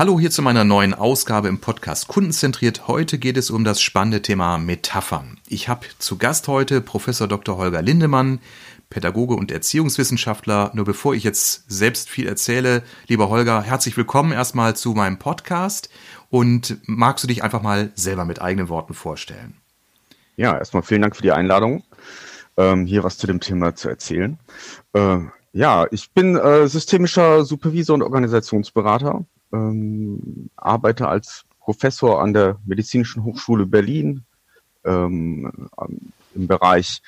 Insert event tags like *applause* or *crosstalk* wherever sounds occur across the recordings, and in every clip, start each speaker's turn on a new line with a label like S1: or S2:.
S1: Hallo hier zu meiner neuen Ausgabe im Podcast Kundenzentriert. Heute geht es um das spannende Thema Metaphern. Ich habe zu Gast heute Professor Dr. Holger Lindemann, Pädagoge und Erziehungswissenschaftler. Nur bevor ich jetzt selbst viel erzähle, lieber Holger, herzlich willkommen erstmal zu meinem Podcast und magst du dich einfach mal selber mit eigenen Worten vorstellen?
S2: Ja, erstmal vielen Dank für die Einladung, ähm, hier was zu dem Thema zu erzählen. Äh, ja, ich bin äh, systemischer Supervisor und Organisationsberater ähm, arbeite als Professor an der Medizinischen Hochschule Berlin ähm, im Bereich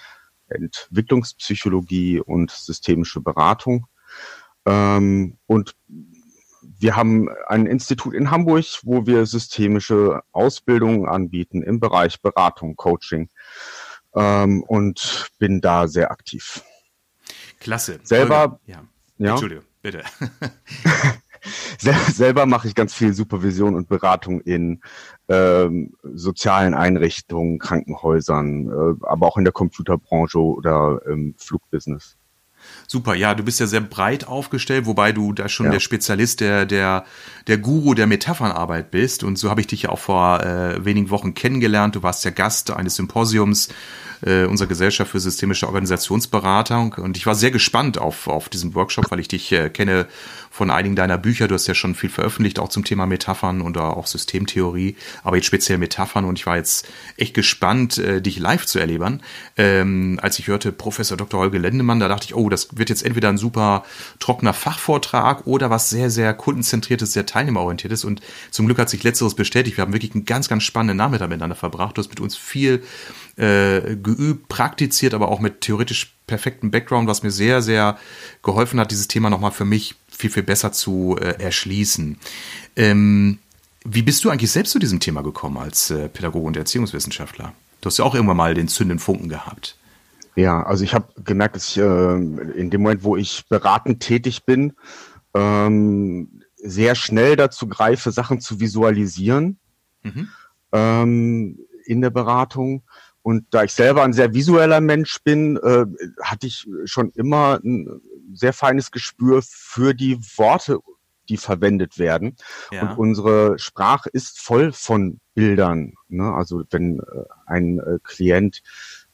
S2: Entwicklungspsychologie und systemische Beratung. Ähm, und wir haben ein Institut in Hamburg, wo wir systemische Ausbildungen anbieten im Bereich Beratung, Coaching ähm, und bin da sehr aktiv.
S1: Klasse.
S2: Selber.
S1: Ja. ja. Entschuldigung, bitte. *laughs* *laughs*
S2: Sel selber mache ich ganz viel Supervision und Beratung in ähm, sozialen Einrichtungen, Krankenhäusern, äh, aber auch in der Computerbranche oder im Flugbusiness.
S1: Super, ja, du bist ja sehr breit aufgestellt, wobei du da schon ja. der Spezialist, der, der, der Guru der Metaphernarbeit bist. Und so habe ich dich ja auch vor äh, wenigen Wochen kennengelernt. Du warst ja Gast eines Symposiums äh, unserer Gesellschaft für systemische Organisationsberatung. Und ich war sehr gespannt auf, auf diesen Workshop, weil ich dich äh, kenne von einigen deiner Bücher. Du hast ja schon viel veröffentlicht, auch zum Thema Metaphern oder auch Systemtheorie, aber jetzt speziell Metaphern. Und ich war jetzt echt gespannt, äh, dich live zu erleben. Ähm, als ich hörte Professor Dr. Holger Lendemann, da dachte ich, oh, das wird jetzt entweder ein super trockener Fachvortrag oder was sehr, sehr kundenzentriertes, sehr teilnehmerorientiertes. Und zum Glück hat sich letzteres bestätigt. Wir haben wirklich einen ganz, ganz spannenden Nachmittag miteinander verbracht. Du hast mit uns viel äh, geübt, praktiziert, aber auch mit theoretisch perfektem Background, was mir sehr, sehr geholfen hat, dieses Thema nochmal für mich viel, viel besser zu äh, erschließen. Ähm, wie bist du eigentlich selbst zu diesem Thema gekommen als äh, Pädagoge und Erziehungswissenschaftler? Du hast ja auch irgendwann mal den zündenden Funken gehabt.
S2: Ja, also ich habe gemerkt, dass ich äh, in dem Moment, wo ich beratend tätig bin, ähm, sehr schnell dazu greife, Sachen zu visualisieren mhm. ähm, in der Beratung. Und da ich selber ein sehr visueller Mensch bin, äh, hatte ich schon immer ein sehr feines Gespür für die Worte, die verwendet werden. Ja. Und unsere Sprache ist voll von Bildern. Ne? Also wenn äh, ein äh, Klient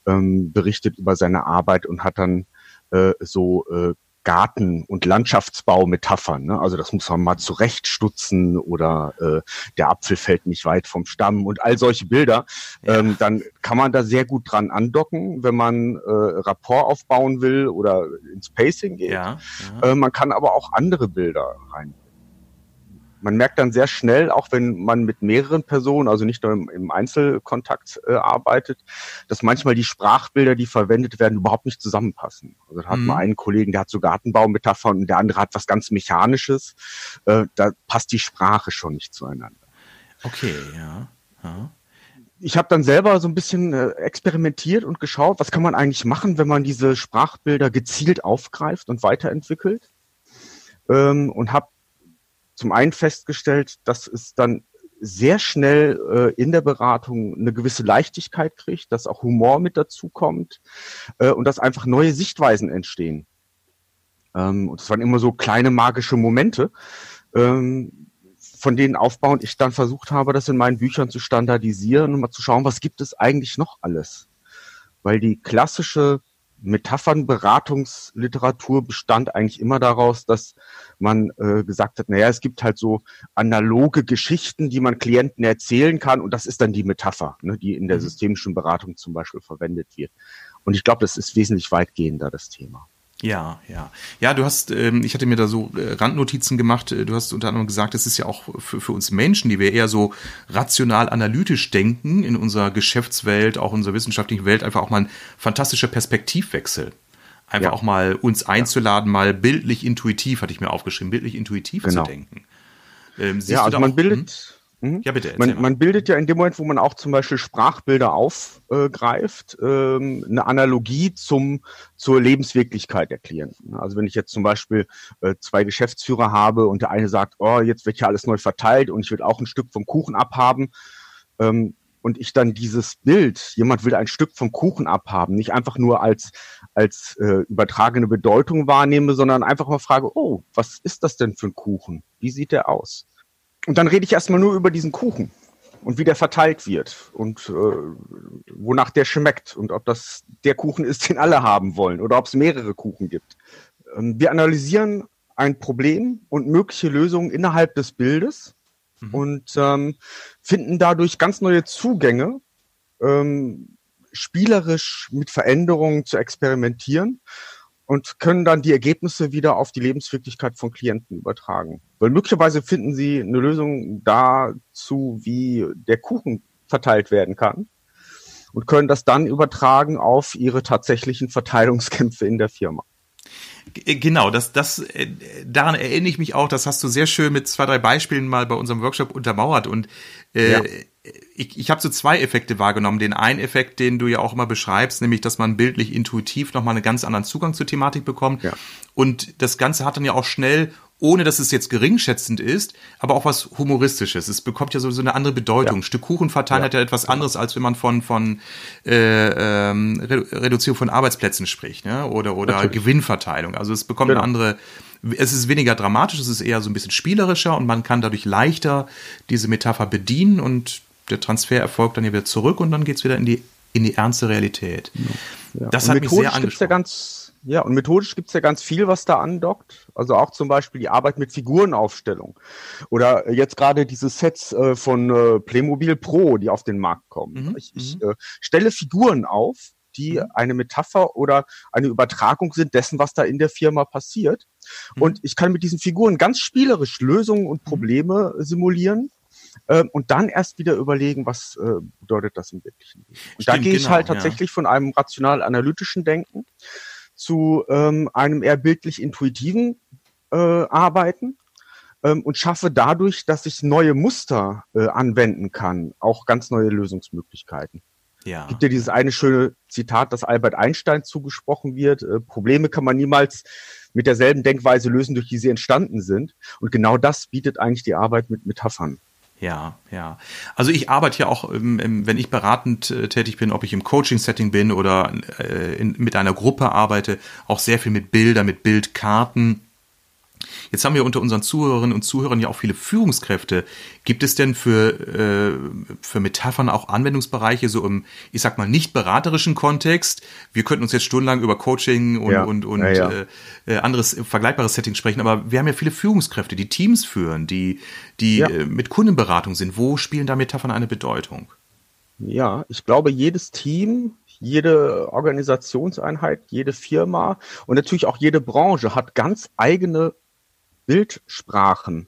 S2: ähm, berichtet über seine Arbeit und hat dann äh, so äh, Garten- und Landschaftsbau-Metaphern. Ne? Also das muss man mal zurechtstutzen oder äh, der Apfel fällt nicht weit vom Stamm und all solche Bilder. Ja. Ähm, dann kann man da sehr gut dran andocken, wenn man äh, Rapport aufbauen will oder ins Pacing geht. Ja, ja. Äh, man kann aber auch andere Bilder rein man merkt dann sehr schnell, auch wenn man mit mehreren Personen, also nicht nur im, im Einzelkontakt äh, arbeitet, dass manchmal die Sprachbilder, die verwendet werden, überhaupt nicht zusammenpassen. Also da hat mhm. man einen Kollegen, der hat so Gartenbaumetaphern und der andere hat was ganz Mechanisches. Äh, da passt die Sprache schon nicht zueinander.
S1: Okay, ja. ja.
S2: Ich habe dann selber so ein bisschen äh, experimentiert und geschaut, was kann man eigentlich machen, wenn man diese Sprachbilder gezielt aufgreift und weiterentwickelt. Ähm, und habe zum einen festgestellt, dass es dann sehr schnell äh, in der Beratung eine gewisse Leichtigkeit kriegt, dass auch Humor mit dazu kommt äh, und dass einfach neue Sichtweisen entstehen. Ähm, und es waren immer so kleine magische Momente, ähm, von denen aufbauend ich dann versucht habe, das in meinen Büchern zu standardisieren und mal zu schauen, was gibt es eigentlich noch alles. Weil die klassische Metaphernberatungsliteratur bestand eigentlich immer daraus, dass man äh, gesagt hat, naja, es gibt halt so analoge Geschichten, die man Klienten erzählen kann und das ist dann die Metapher, ne, die in der mhm. systemischen Beratung zum Beispiel verwendet wird. Und ich glaube, das ist wesentlich weitgehender, das Thema.
S1: Ja, ja. Ja, du hast, ähm, ich hatte mir da so äh, Randnotizen gemacht, äh, du hast unter anderem gesagt, es ist ja auch für, für uns Menschen, die wir eher so rational analytisch denken in unserer Geschäftswelt, auch in unserer wissenschaftlichen Welt, einfach auch mal ein fantastischer Perspektivwechsel. Einfach ja. auch mal uns einzuladen, ja. mal bildlich intuitiv, hatte ich mir aufgeschrieben, bildlich intuitiv genau. zu denken.
S2: Ähm, ja, also man bildet, hm? Mhm. Ja, bitte. Man, man, bildet ja in dem Moment, wo man auch zum Beispiel Sprachbilder aufgreift, ähm, eine Analogie zum, zur Lebenswirklichkeit der Klienten. Also wenn ich jetzt zum Beispiel äh, zwei Geschäftsführer habe und der eine sagt, oh, jetzt wird ja alles neu verteilt und ich will auch ein Stück vom Kuchen abhaben, ähm, und ich dann dieses Bild, jemand will ein Stück vom Kuchen abhaben, nicht einfach nur als, als äh, übertragene Bedeutung wahrnehme, sondern einfach mal frage, oh, was ist das denn für ein Kuchen? Wie sieht der aus? Und dann rede ich erstmal nur über diesen Kuchen und wie der verteilt wird und äh, wonach der schmeckt und ob das der Kuchen ist, *laughs* den alle haben wollen oder ob es mehrere Kuchen gibt. Ähm, wir analysieren ein Problem und mögliche Lösungen innerhalb des Bildes mhm. und ähm, finden dadurch ganz neue Zugänge, ähm, spielerisch mit Veränderungen zu experimentieren und können dann die Ergebnisse wieder auf die Lebenswirklichkeit von Klienten übertragen. Weil möglicherweise finden sie eine Lösung dazu, wie der Kuchen verteilt werden kann und können das dann übertragen auf ihre tatsächlichen Verteilungskämpfe in der Firma.
S1: Genau, das, das, äh, daran erinnere ich mich auch. Das hast du sehr schön mit zwei, drei Beispielen mal bei unserem Workshop untermauert. Und äh, ja. Ich, ich habe so zwei Effekte wahrgenommen. Den einen Effekt, den du ja auch immer beschreibst, nämlich, dass man bildlich intuitiv nochmal einen ganz anderen Zugang zur Thematik bekommt. Ja. Und das Ganze hat dann ja auch schnell ohne dass es jetzt geringschätzend ist, aber auch was Humoristisches. Es bekommt ja sowieso eine andere Bedeutung. Ja. Stück Kuchen verteilen ja. hat ja etwas anderes, als wenn man von, von äh, ähm, Reduzierung von Arbeitsplätzen spricht, ne? oder, oder Gewinnverteilung. Also es bekommt genau. eine andere, es ist weniger dramatisch, es ist eher so ein bisschen spielerischer und man kann dadurch leichter diese Metapher bedienen und der Transfer erfolgt dann wieder zurück und dann geht's wieder in die, in die ernste Realität.
S2: Ja. Das und hat mich sehr angesprochen. Ja ganz ja, und methodisch gibt's ja ganz viel, was da andockt. Also auch zum Beispiel die Arbeit mit Figurenaufstellung. Oder jetzt gerade diese Sets äh, von äh, Playmobil Pro, die auf den Markt kommen. Mhm. Ich, ich mhm. äh, stelle Figuren auf, die mhm. eine Metapher oder eine Übertragung sind dessen, was da in der Firma passiert. Mhm. Und ich kann mit diesen Figuren ganz spielerisch Lösungen und. Probleme simulieren. Ähm, und dann erst wieder überlegen, was äh, bedeutet das im wirklichen Leben. Und Stimmt, da gehe ich genau, halt tatsächlich ja. von einem rational-analytischen Denken zu ähm, einem eher bildlich intuitiven äh, Arbeiten ähm, und schaffe dadurch, dass ich neue Muster äh, anwenden kann, auch ganz neue Lösungsmöglichkeiten. Ja. Gibt ja dieses eine schöne Zitat, das Albert Einstein zugesprochen wird. Äh, Probleme kann man niemals mit derselben Denkweise lösen, durch die sie entstanden sind. Und genau das bietet eigentlich die Arbeit mit Metaphern.
S1: Ja, ja. Also ich arbeite ja auch, ähm, wenn ich beratend äh, tätig bin, ob ich im Coaching-Setting bin oder äh, mit einer Gruppe arbeite, auch sehr viel mit Bildern, mit Bildkarten Jetzt haben wir unter unseren Zuhörerinnen und Zuhörern ja auch viele Führungskräfte. Gibt es denn für, äh, für Metaphern auch Anwendungsbereiche, so im, ich sag mal, nicht beraterischen Kontext? Wir könnten uns jetzt stundenlang über Coaching und, ja. und, und ja, ja. Äh, äh anderes vergleichbares Setting sprechen, aber wir haben ja viele Führungskräfte, die Teams führen, die, die äh, mit Kundenberatung sind. Wo spielen da Metaphern eine Bedeutung?
S2: Ja, ich glaube, jedes Team, jede Organisationseinheit, jede Firma und natürlich auch jede Branche hat ganz eigene Bildsprachen,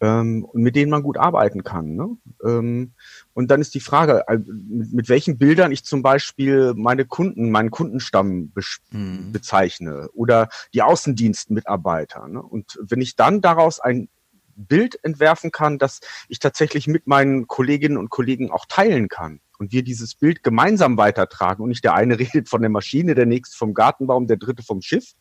S2: ähm, mit denen man gut arbeiten kann. Ne? Ähm, und dann ist die Frage, mit, mit, welchen Bildern ich zum Beispiel meine Kunden, meinen Kundenstamm mhm. bezeichne oder die Außendienstmitarbeiter. Ne? Und wenn ich dann daraus ein Bild entwerfen kann, das ich tatsächlich mit meinen Kolleginnen und Kollegen auch teilen kann und wir dieses Bild gemeinsam weitertragen und nicht der eine *laughs* redet von der Maschine, der nächste vom Gartenbaum, der dritte vom Schiff,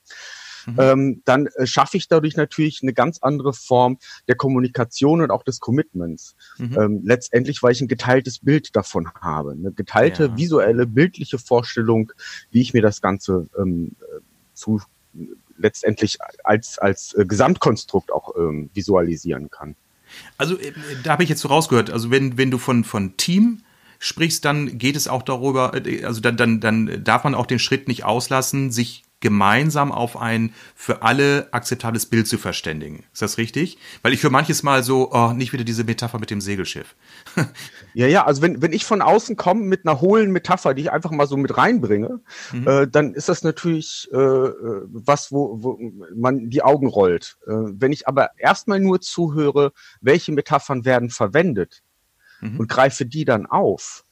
S2: mhm. ähm, dann äh, schaffe ich dadurch natürlich eine ganz andere Form der Kommunikation und auch des Commitments. Mhm. Ähm, letztendlich, weil ich ein geteiltes Bild davon habe, eine geteilte ja. visuelle, bildliche Vorstellung, wie ich mir das Ganze ähm, äh, zu letztendlich als als äh, Gesamtkonstrukt auch ähm, visualisieren kann.
S1: Also äh, da habe ich jetzt so rausgehört. Also wenn wenn du von von Team sprichst, dann geht es auch darüber, äh, also dann, dann, dann darf man auch den Schritt nicht auslassen, sich gemeinsam auf ein für alle akzeptables Bild zu verständigen. Ist das richtig? Weil ich für manches Mal so, oh, nicht wieder diese Metapher mit dem Segelschiff. *laughs*
S2: ja, ja, also wenn, wenn ich von außen komme mit einer hohlen Metapher, die ich einfach mal so mit reinbringe, mhm. äh, dann ist das natürlich äh, äh was, wo, wo man die Augen rollt. Äh, wenn ich aber erstmal nur zuhöre, welche Metaphern werden verwendet mhm. und greife die dann auf,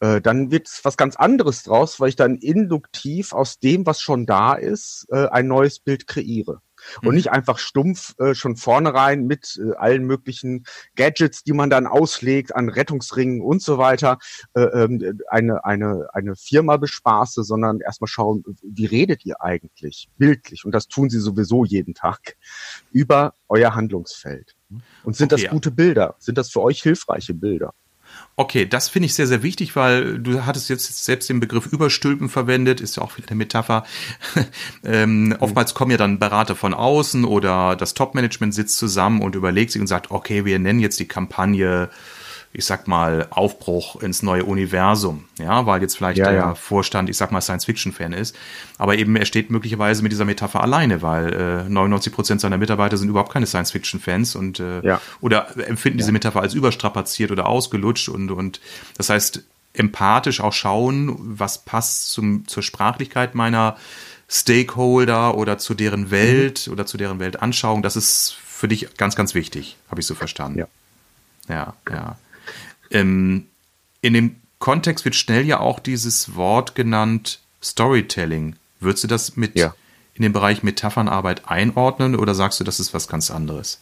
S2: äh, dann wird was ganz anderes draus, weil ich dann induktiv aus dem, was schon da ist, äh, ein neues Bild kreiere. Und mhm. nicht einfach stumpf äh, schon vornherein mit äh, allen möglichen Gadgets, die man dann auslegt an Rettungsringen und so weiter, äh, ähm, eine, eine, eine Firma bespaße, sondern erstmal schauen, wie redet ihr eigentlich bildlich? Und das tun sie sowieso jeden Tag über euer Handlungsfeld. Und sind okay, das gute Bilder? Sind das für euch hilfreiche Bilder?
S1: Okay, das finde ich sehr, sehr wichtig, weil du hattest jetzt selbst den Begriff Überstülpen verwendet, ist ja auch wieder eine Metapher. *laughs* ähm, mhm. Oftmals kommen ja dann Berater von außen oder das Top-Management sitzt zusammen und überlegt sich und sagt, okay, wir nennen jetzt die Kampagne ich sag mal, Aufbruch ins neue Universum, ja, weil jetzt vielleicht ja, der ja. Vorstand, ich sag mal, Science-Fiction-Fan ist. Aber eben, er steht möglicherweise mit dieser Metapher alleine, weil äh, 99 Prozent seiner Mitarbeiter sind überhaupt keine Science-Fiction-Fans und äh, ja. oder empfinden diese Metapher als überstrapaziert oder ausgelutscht und, und das heißt, empathisch auch schauen, was passt zum, zur Sprachlichkeit meiner Stakeholder oder zu deren mhm. Welt mhm. oder zu deren Weltanschauung. Das ist für dich ganz, ganz wichtig, habe ich so verstanden.
S2: Ja.
S1: Ja, ja. Ähm, in dem Kontext wird schnell ja auch dieses Wort genannt Storytelling. Würdest du das mit ja. in den Bereich Metaphernarbeit einordnen oder sagst du, das ist was ganz anderes?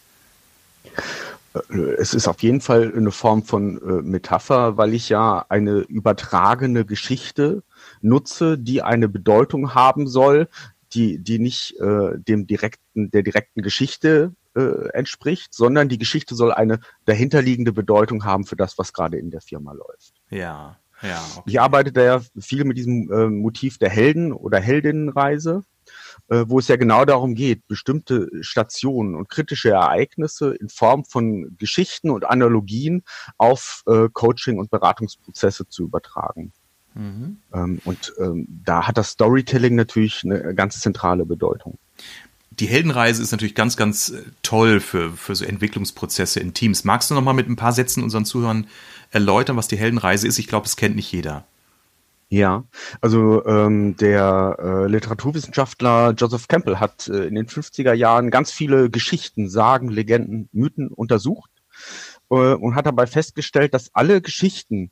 S2: Äh, es ist auf jeden Fall eine Form von äh, Metapher, weil ich ja eine übertragene Geschichte nutze, die eine Bedeutung haben soll, die, die nicht äh, dem direkten, der direkten Geschichte äh, entspricht, sondern die Geschichte soll eine dahinterliegende Bedeutung haben für das, was gerade in der Firma läuft.
S1: Ja, ja.
S2: Okay. Ich arbeite da ja viel mit diesem äh, Motiv der Helden- oder Heldinnenreise, äh, wo es ja genau darum geht, bestimmte Stationen und kritische Ereignisse in Form von Geschichten und Analogien auf äh, Coaching- und Beratungsprozesse zu übertragen. Mhm. Ähm, und ähm, da hat das Storytelling natürlich eine ganz zentrale Bedeutung
S1: die Heldenreise ist natürlich ganz, ganz äh, toll für, für so Entwicklungsprozesse in Teams. Magst du noch mal mit ein paar Sätzen unseren Zuhörern erläutern, was die Heldenreise ist? Ich glaube, es kennt nicht jeder.
S2: Ja, also ähm, der äh, Literaturwissenschaftler Joseph Campbell hat äh, in den 50er Jahren ganz viele Geschichten, Sagen, Legenden, Mythen untersucht äh, und hat dabei festgestellt, dass alle Geschichten,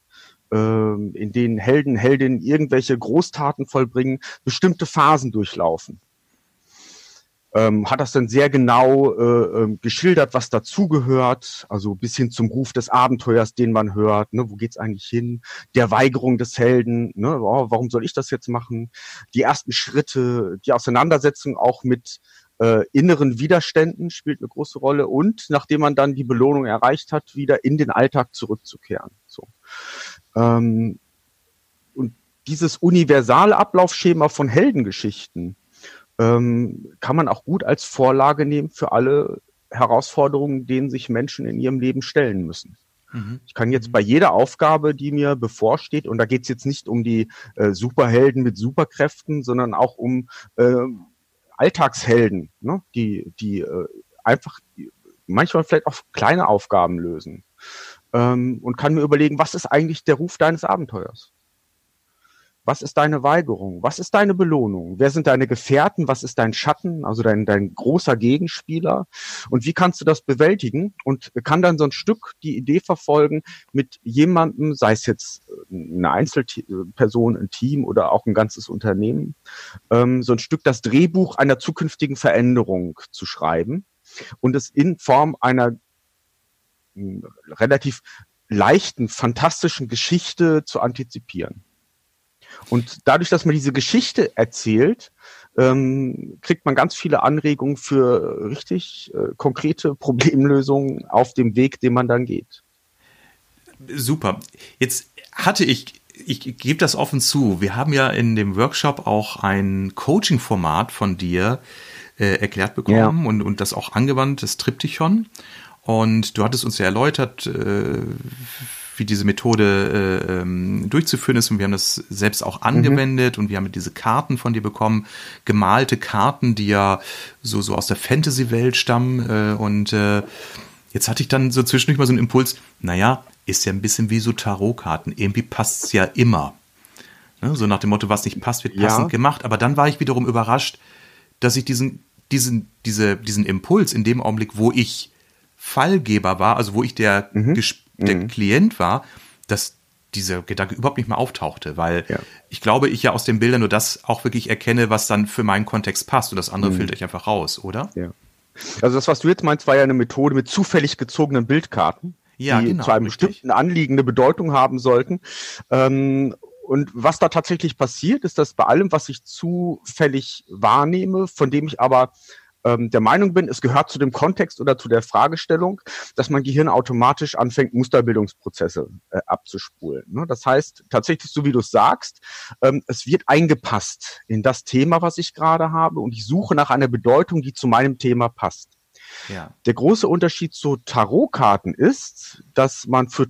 S2: äh, in denen Helden, Heldinnen irgendwelche Großtaten vollbringen, bestimmte Phasen durchlaufen ähm, hat das dann sehr genau äh, äh, geschildert, was dazugehört, also bis hin zum Ruf des Abenteuers, den man hört, ne, wo geht's eigentlich hin, der Weigerung des Helden, ne, oh, warum soll ich das jetzt machen, die ersten Schritte, die Auseinandersetzung auch mit äh, inneren Widerständen spielt eine große Rolle. Und nachdem man dann die Belohnung erreicht hat, wieder in den Alltag zurückzukehren. So. Ähm, und dieses universale Ablaufschema von Heldengeschichten, ähm, kann man auch gut als Vorlage nehmen für alle Herausforderungen, denen sich Menschen in ihrem Leben stellen müssen. Mhm. Ich kann jetzt bei jeder Aufgabe, die mir bevorsteht, und da geht es jetzt nicht um die äh, Superhelden mit Superkräften, sondern auch um äh, Alltagshelden, ne? die, die äh, einfach manchmal vielleicht auch kleine Aufgaben lösen. Ähm, und kann mir überlegen, was ist eigentlich der Ruf deines Abenteuers? Was ist deine Weigerung? Was ist deine Belohnung? Wer sind deine Gefährten? Was ist dein Schatten? Also dein, dein großer Gegenspieler? Und wie kannst du das bewältigen? Und kann dann so ein Stück die Idee verfolgen, mit jemandem, sei es jetzt eine Einzelperson, ein Team oder auch ein ganzes Unternehmen, ähm, so ein Stück das Drehbuch einer zukünftigen Veränderung zu schreiben und es in Form einer hm, relativ leichten, fantastischen Geschichte zu antizipieren. Und dadurch, dass man diese Geschichte erzählt, ähm, kriegt man ganz viele Anregungen für richtig äh, konkrete Problemlösungen auf dem Weg, den man dann geht.
S1: Super. Jetzt hatte ich, ich gebe das offen zu, wir haben ja in dem Workshop auch ein Coaching-Format von dir äh, erklärt bekommen ja. und, und das auch angewandt, das Triptychon. Und du hattest uns ja erläutert, äh, wie diese Methode äh, ähm, durchzuführen ist. Und wir haben das selbst auch angewendet mhm. und wir haben diese Karten von dir bekommen, gemalte Karten, die ja so, so aus der Fantasy-Welt stammen. Äh, und äh, jetzt hatte ich dann so zwischendurch mal so einen Impuls, naja, ist ja ein bisschen wie so Tarotkarten. Irgendwie passt es ja immer. Ne? So nach dem Motto, was nicht passt, wird passend ja. gemacht. Aber dann war ich wiederum überrascht, dass ich diesen, diesen, diese, diesen Impuls in dem Augenblick, wo ich Fallgeber war, also wo ich der, mhm der mhm. Klient war, dass dieser Gedanke überhaupt nicht mehr auftauchte, weil ja. ich glaube, ich ja aus den Bildern nur das auch wirklich erkenne, was dann für meinen Kontext passt und das andere mhm. filter ich einfach raus, oder?
S2: Ja. Also das, was du jetzt meinst, war ja eine Methode mit zufällig gezogenen Bildkarten,
S1: ja,
S2: die
S1: genau,
S2: zu einem richtig. bestimmten Anliegen eine Bedeutung haben sollten. Ähm, und was da tatsächlich passiert, ist, dass bei allem, was ich zufällig wahrnehme, von dem ich aber ähm, der Meinung bin, es gehört zu dem Kontext oder zu der Fragestellung, dass mein Gehirn automatisch anfängt, Musterbildungsprozesse äh, abzuspulen. Ne? Das heißt, tatsächlich, so wie du es sagst, ähm, es wird eingepasst in das Thema, was ich gerade habe und ich suche nach einer Bedeutung, die zu meinem Thema passt. Ja. Der große Unterschied zu Tarotkarten ist, dass man für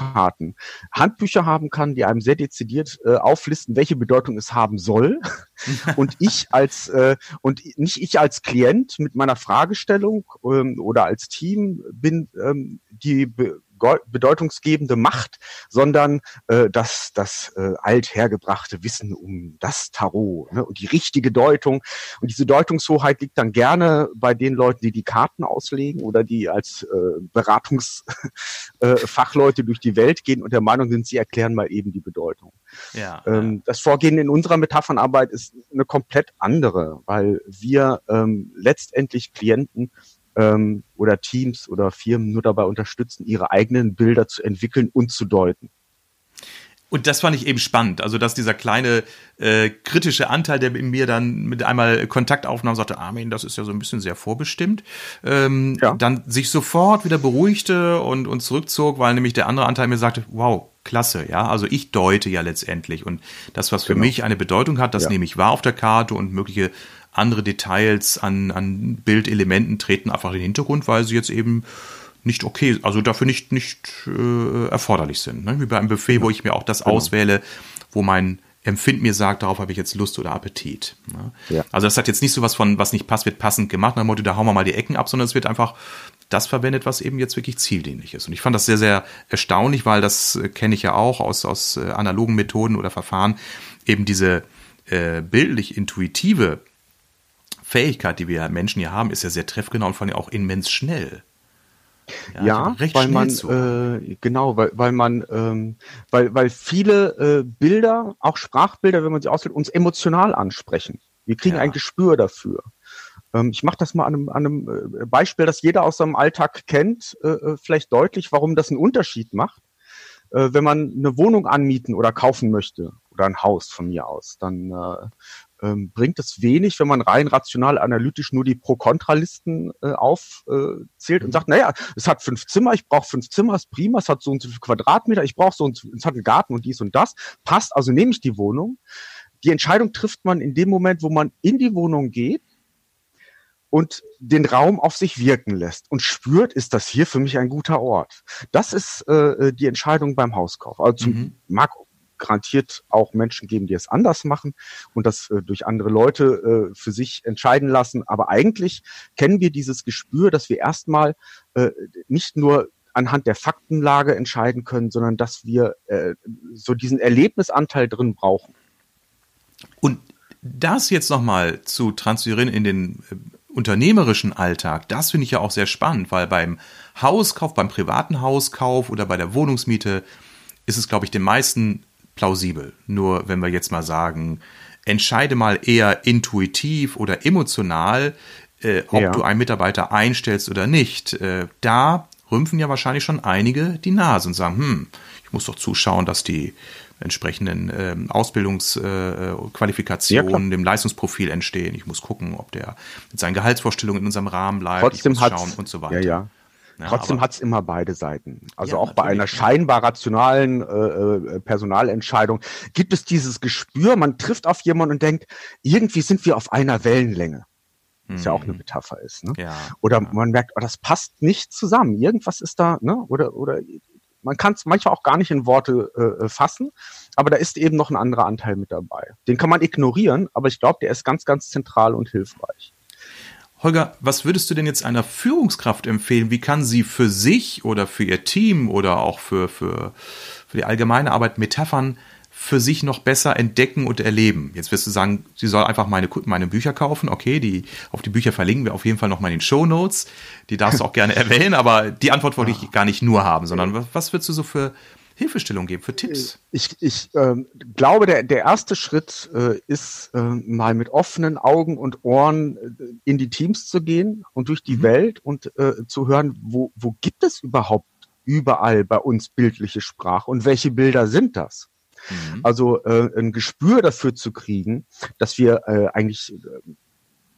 S2: Tarotkarten Handbücher haben kann, die einem sehr dezidiert äh, auflisten, welche Bedeutung es haben soll. *laughs* und ich als äh, und nicht ich als Klient mit meiner Fragestellung ähm, oder als Team bin ähm, die bedeutungsgebende Macht, sondern äh, das, das äh, althergebrachte Wissen um das Tarot ne, und die richtige Deutung. Und diese Deutungshoheit liegt dann gerne bei den Leuten, die die Karten auslegen oder die als äh, Beratungsfachleute *laughs* äh, durch die Welt gehen und der Meinung sind, sie erklären mal eben die Bedeutung. Ja, ähm, ja. Das Vorgehen in unserer Metaphernarbeit ist eine komplett andere, weil wir ähm, letztendlich Klienten ähm, oder Teams oder Firmen nur dabei unterstützen, ihre eigenen Bilder zu entwickeln und zu deuten.
S1: Und das fand ich eben spannend. Also, dass dieser kleine äh, kritische Anteil, der in mir dann mit einmal Kontakt aufnahm, sagte, Armin, das ist ja so ein bisschen sehr vorbestimmt, ähm, ja. dann sich sofort wieder beruhigte und, und zurückzog, weil nämlich der andere Anteil mir sagte, wow, klasse, ja. Also ich deute ja letztendlich. Und das, was für genau. mich eine Bedeutung hat, das ja. nehme ich wahr auf der Karte und mögliche andere Details an, an Bildelementen treten einfach in den Hintergrund, weil sie jetzt eben nicht okay, also dafür nicht, nicht äh, erforderlich sind. Ne? Wie bei einem Buffet, wo ich mir auch das genau. auswähle, wo mein Empfind mir sagt, darauf habe ich jetzt Lust oder Appetit. Ne? Ja. Also das hat jetzt nicht so was von, was nicht passt, wird passend gemacht, nach dem Motto, da hauen wir mal die Ecken ab, sondern es wird einfach das verwendet, was eben jetzt wirklich zieldienlich ist. Und ich fand das sehr, sehr erstaunlich, weil das äh, kenne ich ja auch aus, aus äh, analogen Methoden oder Verfahren, eben diese äh, bildlich intuitive Fähigkeit, die wir Menschen hier haben, ist ja sehr treffgenau und vor allem auch immens schnell.
S2: Ja, ja weil man äh, genau, weil weil man ähm, weil weil viele äh, Bilder, auch Sprachbilder, wenn man sie auswählt, uns emotional ansprechen. Wir kriegen ja. ein Gespür dafür. Ähm, ich mache das mal an einem, an einem äh, Beispiel, das jeder aus seinem Alltag kennt, äh, äh, vielleicht deutlich, warum das einen Unterschied macht. Äh, wenn man eine Wohnung anmieten oder kaufen möchte oder ein Haus von mir aus, dann äh, ähm, bringt es wenig, wenn man rein rational analytisch nur die Pro-Kontra-Listen äh, aufzählt äh, und sagt, naja, es hat fünf Zimmer, ich brauche fünf Zimmer, ist prima, es hat so und so viel Quadratmeter, ich brauche so und so, es hat einen Garten und dies und das, passt, also nehme ich die Wohnung. Die Entscheidung trifft man in dem Moment, wo man in die Wohnung geht und den Raum auf sich wirken lässt und spürt, ist das hier für mich ein guter Ort. Das ist äh, die Entscheidung beim Hauskauf. Also mhm. mag garantiert auch Menschen geben, die es anders machen und das äh, durch andere Leute äh, für sich entscheiden lassen. Aber eigentlich kennen wir dieses Gespür, dass wir erstmal äh, nicht nur anhand der Faktenlage entscheiden können, sondern dass wir äh, so diesen Erlebnisanteil drin brauchen.
S1: Und das jetzt nochmal zu transferieren in den äh, unternehmerischen Alltag, das finde ich ja auch sehr spannend, weil beim Hauskauf, beim privaten Hauskauf oder bei der Wohnungsmiete ist es, glaube ich, den meisten plausibel. Nur wenn wir jetzt mal sagen, entscheide mal eher intuitiv oder emotional, äh, ob ja. du einen Mitarbeiter einstellst oder nicht. Äh, da rümpfen ja wahrscheinlich schon einige die Nase und sagen, hm, ich muss doch zuschauen, dass die entsprechenden äh, Ausbildungsqualifikationen ja, dem Leistungsprofil entstehen. Ich muss gucken, ob der mit seinen Gehaltsvorstellungen in unserem Rahmen bleibt.
S2: Trotzdem
S1: ich muss schauen und so weiter.
S2: Ja, ja. Ja, Trotzdem hat es immer beide Seiten. Also ja, auch bei einer scheinbar rationalen äh, äh, Personalentscheidung gibt es dieses Gespür, man trifft auf jemanden und denkt, irgendwie sind wir auf einer Wellenlänge. Was ja auch eine mhm. Metapher ist. Ne? Ja, oder man merkt, oh, das passt nicht zusammen. Irgendwas ist da, ne? Oder, oder man kann es manchmal auch gar nicht in Worte äh, fassen, aber da ist eben noch ein anderer Anteil mit dabei. Den kann man ignorieren, aber ich glaube, der ist ganz, ganz zentral und hilfreich.
S1: Holger, was würdest du denn jetzt einer Führungskraft empfehlen? Wie kann sie für sich oder für ihr Team oder auch für, für, für die allgemeine Arbeit Metaphern für sich noch besser entdecken und erleben? Jetzt wirst du sagen, sie soll einfach meine, meine Bücher kaufen. Okay, die, auf die Bücher verlinken wir auf jeden Fall noch mal in den Show Die darfst du auch gerne *laughs* erwähnen, aber die Antwort wollte ich gar nicht nur haben, sondern was würdest du so für Hilfestellung geben, für Tipps?
S2: Äh, ich, ich äh, glaube, der, der erste Schritt äh, ist, äh, mal mit offenen Augen und Ohren äh, in die Teams zu gehen und durch die mhm. Welt und äh, zu hören, wo, wo gibt es überhaupt überall bei uns bildliche Sprache und welche Bilder sind das? Mhm. Also äh, ein Gespür dafür zu kriegen, dass wir äh, eigentlich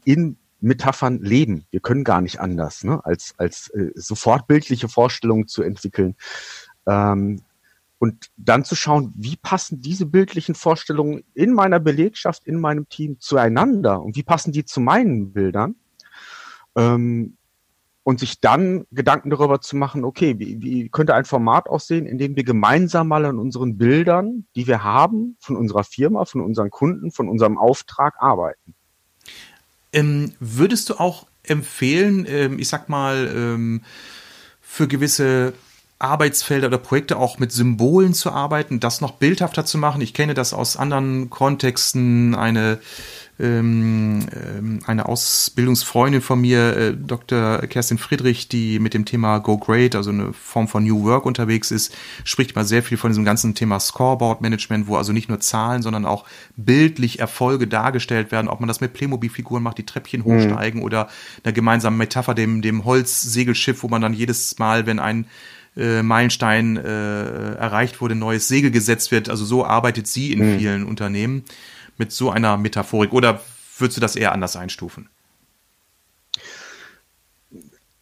S2: in Metaphern leben. Wir können gar nicht anders, ne? als, als äh, sofort bildliche Vorstellungen zu entwickeln. Ähm, und dann zu schauen, wie passen diese bildlichen Vorstellungen in meiner Belegschaft, in meinem Team zueinander und wie passen die zu meinen Bildern. Ähm, und sich dann Gedanken darüber zu machen, okay, wie, wie könnte ein Format aussehen, in dem wir gemeinsam mal an unseren Bildern, die wir haben, von unserer Firma, von unseren Kunden, von unserem Auftrag arbeiten.
S1: Ähm, würdest du auch empfehlen, ähm, ich sag mal, ähm, für gewisse Arbeitsfelder oder Projekte auch mit Symbolen zu arbeiten, das noch bildhafter zu machen. Ich kenne das aus anderen Kontexten. Eine, ähm, ähm eine Ausbildungsfreundin von mir, äh, Dr. Kerstin Friedrich, die mit dem Thema Go Great, also eine Form von New Work unterwegs ist, spricht mal sehr viel von diesem ganzen Thema Scoreboard Management, wo also nicht nur Zahlen, sondern auch bildlich Erfolge dargestellt werden, ob man das mit Playmobil-Figuren macht, die Treppchen mhm. hochsteigen mhm. oder einer gemeinsamen Metapher, dem, dem Holzsegelschiff, wo man dann jedes Mal, wenn ein äh, Meilenstein äh, erreicht wurde, neues Segel gesetzt wird. Also so arbeitet sie in mhm. vielen Unternehmen mit so einer Metaphorik. Oder würdest du das eher anders einstufen?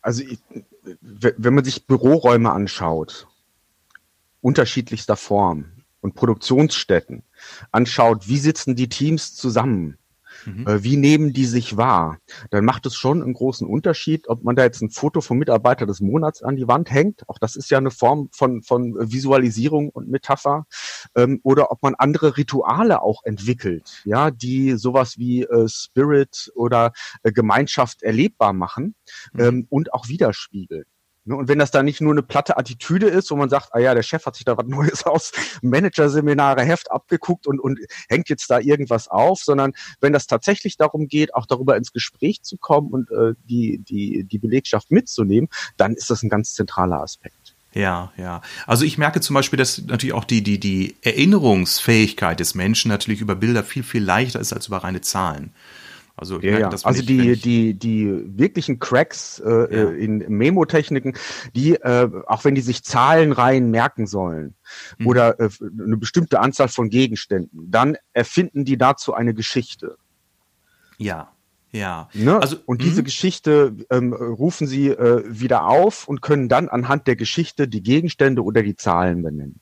S2: Also ich, wenn man sich Büroräume anschaut, unterschiedlichster Form und Produktionsstätten anschaut, wie sitzen die Teams zusammen, Mhm. Äh, wie nehmen die sich wahr? Dann macht es schon einen großen Unterschied, ob man da jetzt ein Foto vom Mitarbeiter des Monats an die Wand hängt. Auch das ist ja eine Form von, von Visualisierung und Metapher. Ähm, oder ob man andere Rituale auch entwickelt, ja, die sowas wie äh, Spirit oder äh, Gemeinschaft erlebbar machen mhm. ähm, und auch widerspiegeln. Ne, und wenn das da nicht nur eine platte Attitüde ist, wo man sagt, ah ja, der Chef hat sich da was *laughs* Neues aus Managerseminare Heft abgeguckt und, und hängt jetzt da irgendwas auf, sondern wenn das tatsächlich darum geht, auch darüber ins Gespräch zu kommen und äh, die, die, die Belegschaft mitzunehmen, dann ist das ein ganz zentraler Aspekt.
S1: Ja, ja. Also ich merke zum Beispiel, dass natürlich auch die, die, die Erinnerungsfähigkeit des Menschen natürlich über Bilder viel, viel leichter ist als über reine Zahlen.
S2: Also, ja, ja. also die, die, die wirklichen Cracks äh, ja. Äh, in Memo-Techniken, die, äh, auch wenn die sich Zahlenreihen merken sollen mhm. oder äh, eine bestimmte Anzahl von Gegenständen, dann erfinden die dazu eine Geschichte.
S1: Ja. Ja.
S2: Ne? Also, und diese mhm. Geschichte ähm, rufen sie äh, wieder auf und können dann anhand der Geschichte die Gegenstände oder die Zahlen benennen.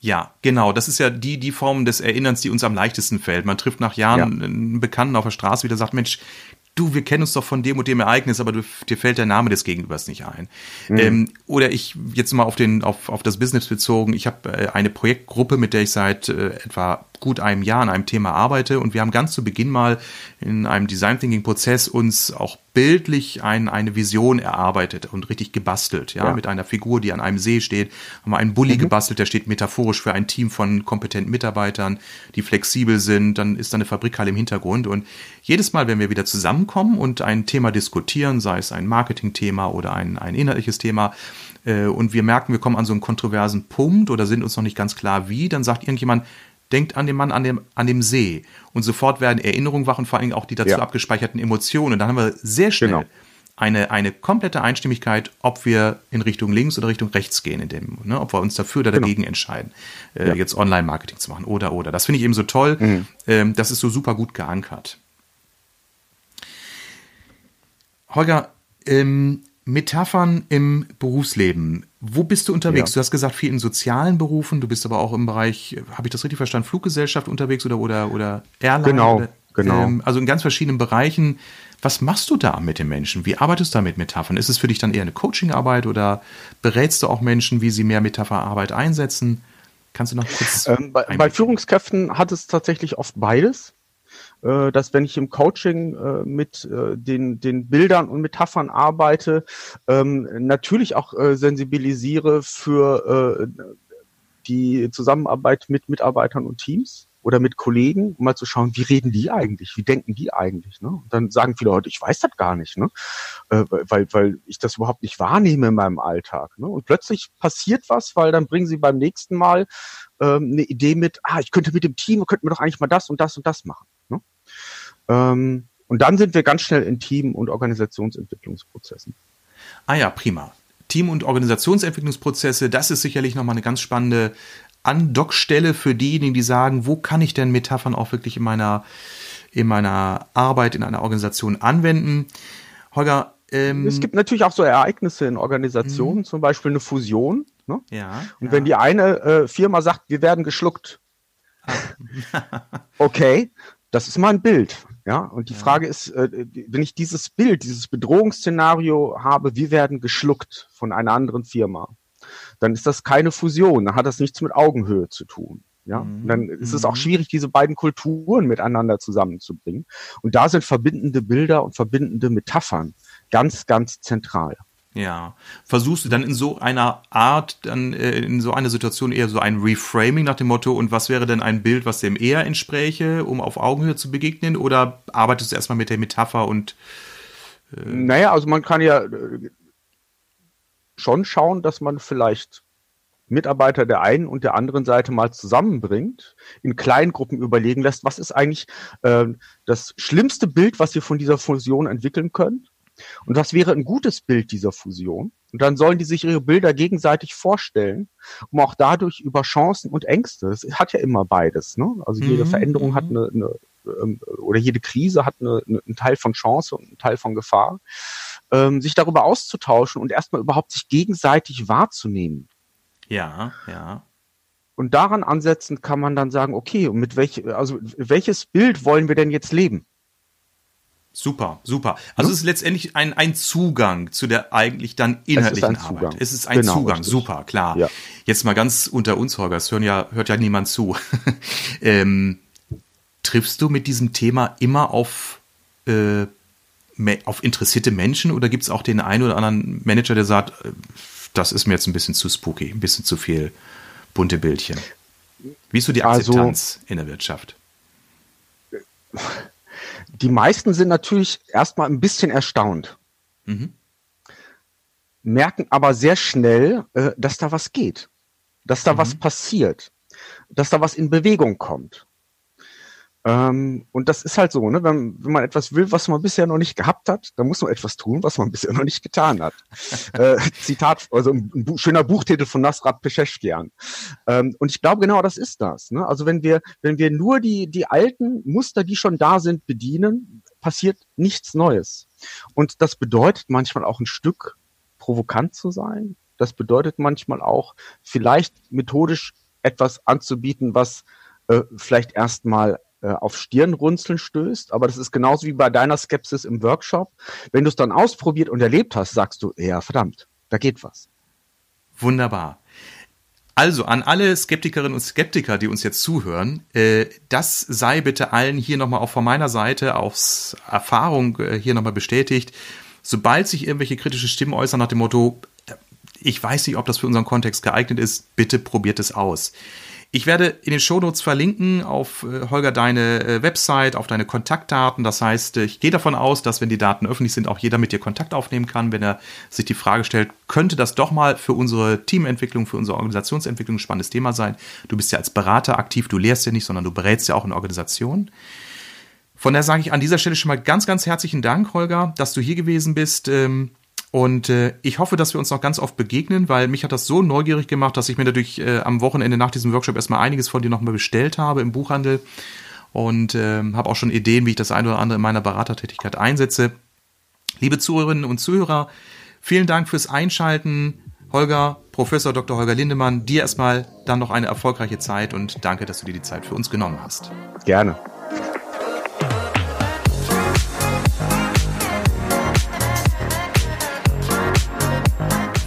S1: Ja, genau. Das ist ja die, die Form des Erinnerns, die uns am leichtesten fällt. Man trifft nach Jahren ja. einen Bekannten auf der Straße wieder, sagt, Mensch, du, wir kennen uns doch von dem und dem Ereignis, aber du, dir fällt der Name des Gegenübers nicht ein. Mhm. Ähm, oder ich jetzt mal auf den auf, auf das Business bezogen. Ich habe äh, eine Projektgruppe, mit der ich seit äh, etwa gut einem Jahr an einem Thema arbeite. Und wir haben ganz zu Beginn mal in einem Design Thinking Prozess uns auch bildlich ein, eine Vision erarbeitet und richtig gebastelt, ja, ja, mit einer Figur, die an einem See steht, haben wir einen Bulli mhm. gebastelt, der steht metaphorisch für ein Team von kompetenten Mitarbeitern, die flexibel sind, dann ist da eine Fabrikhalle im Hintergrund. Und jedes Mal, wenn wir wieder zusammenkommen und ein Thema diskutieren, sei es ein Marketingthema oder ein, ein inhaltliches Thema, äh, und wir merken, wir kommen an so einen kontroversen Punkt oder sind uns noch nicht ganz klar wie, dann sagt irgendjemand, denkt an den Mann an dem, an dem See. Und sofort werden Erinnerungen wach und vor allem auch die dazu ja. abgespeicherten Emotionen. Und dann haben wir sehr schnell genau. eine, eine komplette Einstimmigkeit, ob wir in Richtung links oder Richtung rechts gehen, in dem, ne, ob wir uns dafür oder genau. dagegen entscheiden, äh, ja. jetzt Online-Marketing zu machen oder oder. Das finde ich eben so toll. Mhm. Ähm, das ist so super gut geankert. Holger, ähm, Metaphern im Berufsleben. Wo bist du unterwegs? Ja. Du hast gesagt, viel in sozialen Berufen, du bist aber auch im Bereich, habe ich das richtig verstanden, Fluggesellschaft unterwegs oder, oder, oder
S2: Airline? Genau, oder, genau.
S1: Ähm, also in ganz verschiedenen Bereichen. Was machst du da mit den Menschen? Wie arbeitest du da mit Metaphern? Ist es für dich dann eher eine Coachingarbeit oder berätst du auch Menschen, wie sie mehr Metapherarbeit einsetzen? Kannst du noch kurz.
S2: Ähm, bei, bei Führungskräften hat es tatsächlich oft beides dass wenn ich im Coaching äh, mit äh, den, den Bildern und Metaphern arbeite, ähm, natürlich auch äh, sensibilisiere für äh, die Zusammenarbeit mit Mitarbeitern und Teams. oder mit Kollegen, um mal zu schauen, wie reden die eigentlich, wie denken die eigentlich. Ne? Und dann sagen viele Leute, ich weiß das gar nicht, ne? Äh, weil, weil ich das überhaupt nicht wahrnehme in meinem Alltag. Ne? Und plötzlich passiert was, weil dann bringen sie beim nächsten Mal ähm, eine Idee mit, ah, ich könnte mit dem Team, könnten wir doch eigentlich mal das und das und das machen. Ähm, und dann sind wir ganz schnell in Team- und Organisationsentwicklungsprozessen.
S1: Ah ja, prima. Team- und Organisationsentwicklungsprozesse, das ist sicherlich nochmal eine ganz spannende Andockstelle für diejenigen, die sagen, wo kann ich denn Metaphern auch wirklich in meiner, in meiner Arbeit in einer Organisation anwenden? Holger,
S2: ähm, es gibt natürlich auch so Ereignisse in Organisationen, mhm. zum Beispiel eine Fusion. Ne? Ja, und ja. wenn die eine äh, Firma sagt, wir werden geschluckt, ah. *laughs* okay, das ist mal ein Bild. Ja, und die. Frage ist, äh, wenn ich dieses Bild, dieses Bedrohungsszenario habe, wir werden geschluckt von einer anderen Firma, dann ist das keine Fusion, dann hat das nichts mit Augenhöhe zu tun. Ja, mhm. und dann ist es auch mhm. schwierig, diese beiden Kulturen miteinander zusammenzubringen. Und da sind verbindende Bilder und verbindende Metaphern ganz, ganz zentral.
S1: Ja. Versuchst du dann in so einer Art, dann äh, in so einer Situation eher so ein Reframing nach dem Motto, und was wäre denn ein Bild, was dem eher entspräche, um auf Augenhöhe zu begegnen? Oder arbeitest du erstmal mit der Metapher und
S2: äh Naja, also man kann ja äh, schon schauen, dass man vielleicht Mitarbeiter der einen und der anderen Seite mal zusammenbringt, in Kleingruppen überlegen lässt, was ist eigentlich äh, das schlimmste Bild, was ihr von dieser Fusion entwickeln könnt und was wäre ein gutes Bild dieser Fusion. Und dann sollen die sich ihre Bilder gegenseitig vorstellen, um auch dadurch über Chancen und Ängste, es hat ja immer beides, ne? also jede mhm. Veränderung hat mhm. eine, eine ähm, oder jede Krise hat eine, eine, einen Teil von Chance und einen Teil von Gefahr, ähm, sich darüber auszutauschen und erstmal überhaupt sich gegenseitig wahrzunehmen.
S1: Ja, ja.
S2: Und daran ansetzend kann man dann sagen, okay, und mit welch, also welches Bild wollen wir denn jetzt leben?
S1: Super, super. Also hm? es ist letztendlich ein, ein Zugang zu der eigentlich dann inhaltlichen es Arbeit. Es ist ein genau, Zugang, richtig. super, klar. Ja. Jetzt mal ganz unter uns, Holger, es hören ja, hört ja niemand zu. *laughs* ähm, triffst du mit diesem Thema immer auf, äh, auf interessierte Menschen oder gibt es auch den einen oder anderen Manager, der sagt, äh, das ist mir jetzt ein bisschen zu spooky, ein bisschen zu viel bunte Bildchen? Wie ist so die also Akzeptanz also, in der Wirtschaft? *laughs*
S2: Die meisten sind natürlich erstmal ein bisschen erstaunt, mhm. merken aber sehr schnell, äh, dass da was geht, dass da mhm. was passiert, dass da was in Bewegung kommt. Ähm, und das ist halt so, ne? wenn, wenn man etwas will, was man bisher noch nicht gehabt hat, dann muss man etwas tun, was man *laughs* bisher noch nicht getan hat. *laughs* äh, Zitat, also ein, ein schöner Buchtitel von Nasrat Pescheshkian. Ähm, und ich glaube, genau das ist das. Ne? Also wenn wir, wenn wir nur die, die alten Muster, die schon da sind, bedienen, passiert nichts Neues. Und das bedeutet manchmal auch ein Stück provokant zu sein. Das bedeutet manchmal auch vielleicht methodisch etwas anzubieten, was äh, vielleicht erstmal auf Stirnrunzeln stößt, aber das ist genauso wie bei deiner Skepsis im Workshop. Wenn du es dann ausprobiert und erlebt hast, sagst du, ja, verdammt, da geht was.
S1: Wunderbar. Also an alle Skeptikerinnen und Skeptiker, die uns jetzt zuhören, äh, das sei bitte allen hier nochmal auch von meiner Seite aus Erfahrung äh, hier nochmal bestätigt. Sobald sich irgendwelche kritische Stimmen äußern nach dem Motto, äh, ich weiß nicht, ob das für unseren Kontext geeignet ist, bitte probiert es aus. Ich werde in den Shownotes verlinken auf äh, Holger deine äh, Website, auf deine Kontaktdaten. Das heißt, äh, ich gehe davon aus, dass wenn die Daten öffentlich sind, auch jeder mit dir Kontakt aufnehmen kann, wenn er sich die Frage stellt, könnte das doch mal für unsere Teamentwicklung, für unsere Organisationsentwicklung ein spannendes Thema sein. Du bist ja als Berater aktiv, du lehrst ja nicht, sondern du berätst ja auch in Organisationen. Von daher sage ich an dieser Stelle schon mal ganz, ganz herzlichen Dank, Holger, dass du hier gewesen bist. Ähm, und äh, ich hoffe, dass wir uns noch ganz oft begegnen, weil mich hat das so neugierig gemacht, dass ich mir natürlich äh, am Wochenende nach diesem Workshop erstmal einiges von dir nochmal bestellt habe im Buchhandel und äh, habe auch schon Ideen, wie ich das eine oder andere in meiner Beratertätigkeit einsetze. Liebe Zuhörerinnen und Zuhörer, vielen Dank fürs Einschalten. Holger, Professor Dr. Holger Lindemann, dir erstmal dann noch eine erfolgreiche Zeit und danke, dass du dir die Zeit für uns genommen hast.
S2: Gerne.